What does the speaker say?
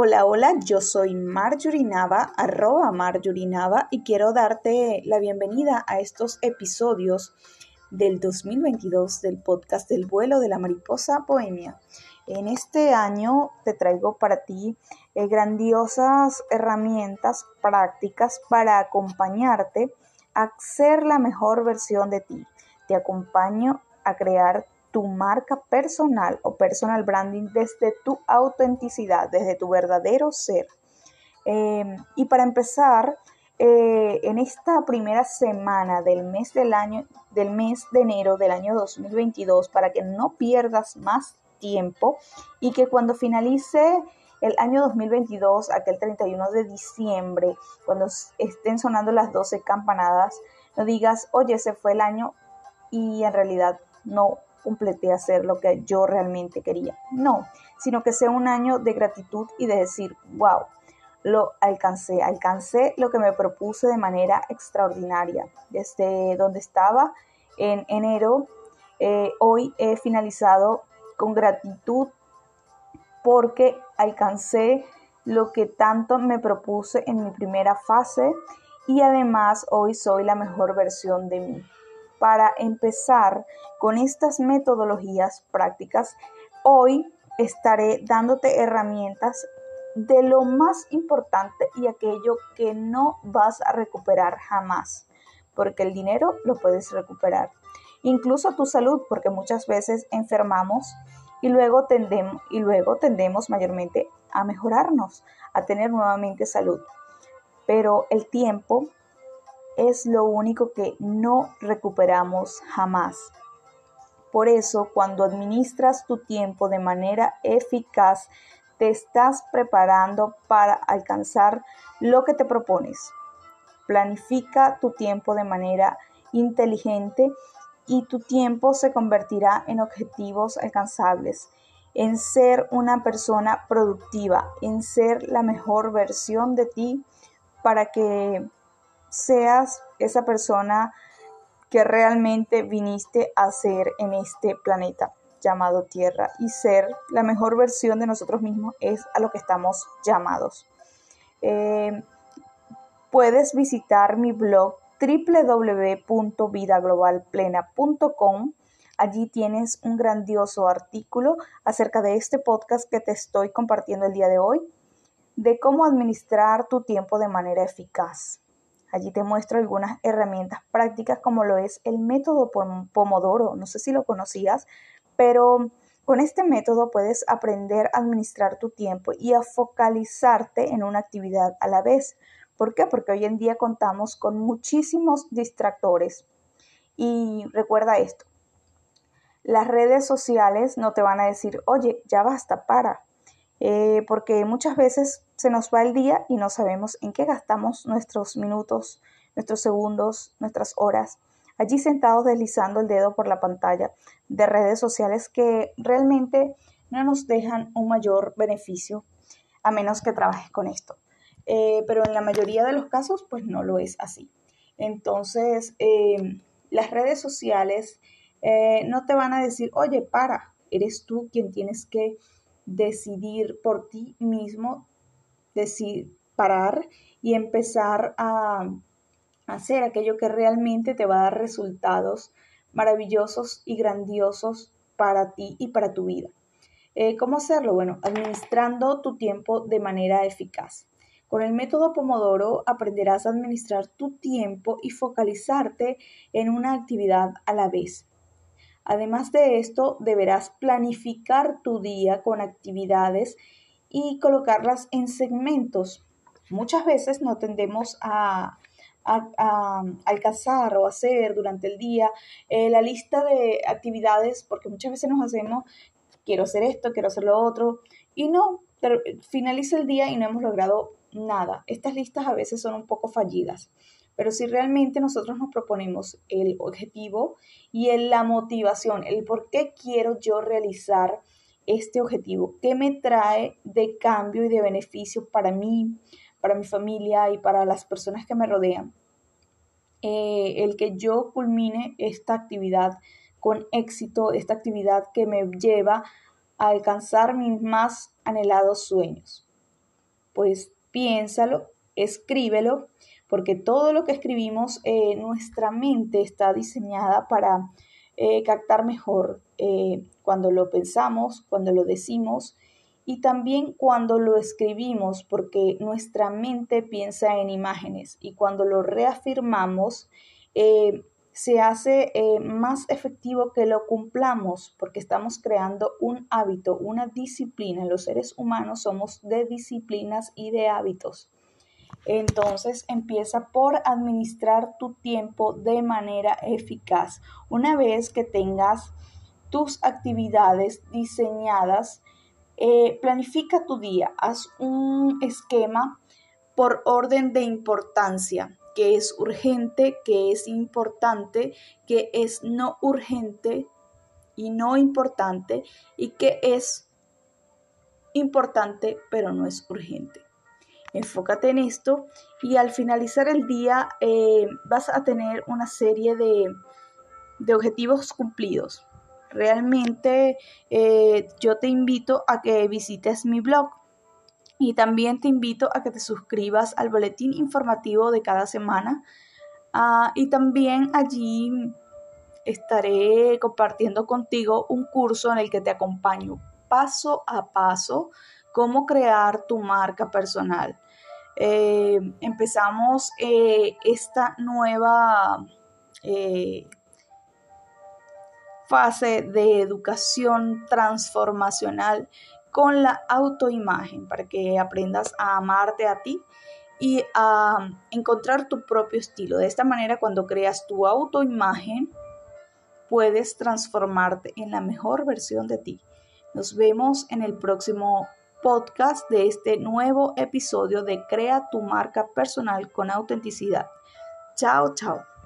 Hola, hola, yo soy Marjorie Nava, arroba Marjorie Nava, y quiero darte la bienvenida a estos episodios del 2022 del podcast del vuelo de la mariposa bohemia. En este año te traigo para ti eh, grandiosas herramientas prácticas para acompañarte a ser la mejor versión de ti. Te acompaño a crear tu marca personal o personal branding desde tu autenticidad, desde tu verdadero ser. Em, y para empezar, eh, en esta primera semana del mes del año, del mes de enero del año 2022, para que no pierdas más tiempo y que cuando finalice el año 2022, aquel 31 de diciembre, cuando estén sonando las 12 campanadas, no digas, oye, ese fue el año y en realidad no completé hacer lo que yo realmente quería. No, sino que sea un año de gratitud y de decir, wow, lo alcancé, alcancé lo que me propuse de manera extraordinaria. Desde donde estaba en enero, eh, hoy he finalizado con gratitud porque alcancé lo que tanto me propuse en mi primera fase y además hoy soy la mejor versión de mí para empezar con estas metodologías prácticas, hoy estaré dándote herramientas de lo más importante y aquello que no vas a recuperar jamás, porque el dinero lo puedes recuperar. Incluso tu salud, porque muchas veces enfermamos y luego tendemos, y luego tendemos mayormente a mejorarnos, a tener nuevamente salud. Pero el tiempo es lo único que no recuperamos jamás. Por eso, cuando administras tu tiempo de manera eficaz, te estás preparando para alcanzar lo que te propones. Planifica tu tiempo de manera inteligente y tu tiempo se convertirá en objetivos alcanzables, en ser una persona productiva, en ser la mejor versión de ti para que seas esa persona que realmente viniste a ser en este planeta llamado Tierra y ser la mejor versión de nosotros mismos es a lo que estamos llamados. Eh, puedes visitar mi blog www.vidaglobalplena.com. Allí tienes un grandioso artículo acerca de este podcast que te estoy compartiendo el día de hoy, de cómo administrar tu tiempo de manera eficaz. Allí te muestro algunas herramientas prácticas como lo es el método Pomodoro. No sé si lo conocías, pero con este método puedes aprender a administrar tu tiempo y a focalizarte en una actividad a la vez. ¿Por qué? Porque hoy en día contamos con muchísimos distractores. Y recuerda esto, las redes sociales no te van a decir, oye, ya basta, para. Eh, porque muchas veces se nos va el día y no sabemos en qué gastamos nuestros minutos, nuestros segundos, nuestras horas, allí sentados deslizando el dedo por la pantalla de redes sociales que realmente no nos dejan un mayor beneficio a menos que trabajes con esto. Eh, pero en la mayoría de los casos, pues no lo es así. Entonces, eh, las redes sociales no te van a decir, oye, para, eres tú quien tienes que decidir por ti mismo, decir, parar y empezar a hacer aquello que realmente te va a dar resultados maravillosos y grandiosos para ti y para tu vida. Eh, ¿Cómo hacerlo? Bueno, administrando tu tiempo de manera eficaz. Con el método Pomodoro aprenderás a administrar tu tiempo y focalizarte en una actividad a la vez. Además de esto, deberás planificar tu día con actividades y colocarlas en segmentos. Muchas veces no tendemos a, alcanzar o hacer durante el día eh, la lista de actividades porque muchas veces nos hacemos, quiero hacer esto, quiero hacer lo otro, y no, finaliza el día y no hemos logrado nada. Estas listas a veces son un poco fallidas. Pero si realmente nosotros nos proponemos el objetivo y la motivación, el por qué quiero yo realizar este objetivo, qué me trae de cambio y de beneficio para mí, para mi familia y para las personas que me rodean, eh, el que yo culmine esta actividad con éxito, esta actividad que me lleva a alcanzar mis más anhelados sueños. pues piénsalo, escríbelo, porque todo lo que escribimos, eh, nuestra mente está diseñada para eh, captar mejor eh, cuando lo pensamos, cuando lo decimos y también cuando lo escribimos, porque nuestra mente piensa en imágenes y cuando lo reafirmamos, se hace más efectivo que lo cumplamos porque estamos creando un hábito, una disciplina. Los seres humanos somos de disciplinas y de hábitos. Entonces empieza por administrar tu tiempo de manera eficaz. Una vez que tengas tus actividades diseñadas, eh, planifica tu día, haz un esquema por orden de importancia, que es urgente, que es importante, que es no urgente y no importante, y que es importante pero no es urgente enfócate en esto y al finalizar el día eh, vas a tener una serie de, objetivos cumplidos. Realmente eh, yo te invito a que visites mi blog y también te invito a que te suscribas al boletín informativo de cada semana ah, y también allí estaré compartiendo contigo un curso en el que te acompaño paso a paso cómo crear tu marca personal. Eh, empezamos eh, esta nueva eh, fase de educación transformacional con la autoimagen para que aprendas a amarte a ti y a encontrar tu propio estilo. De esta manera, cuando creas tu autoimagen, puedes transformarte en la mejor versión de ti. Nos vemos en el próximo podcast de este nuevo episodio de Crea tu marca personal con autenticidad. Chao, chao.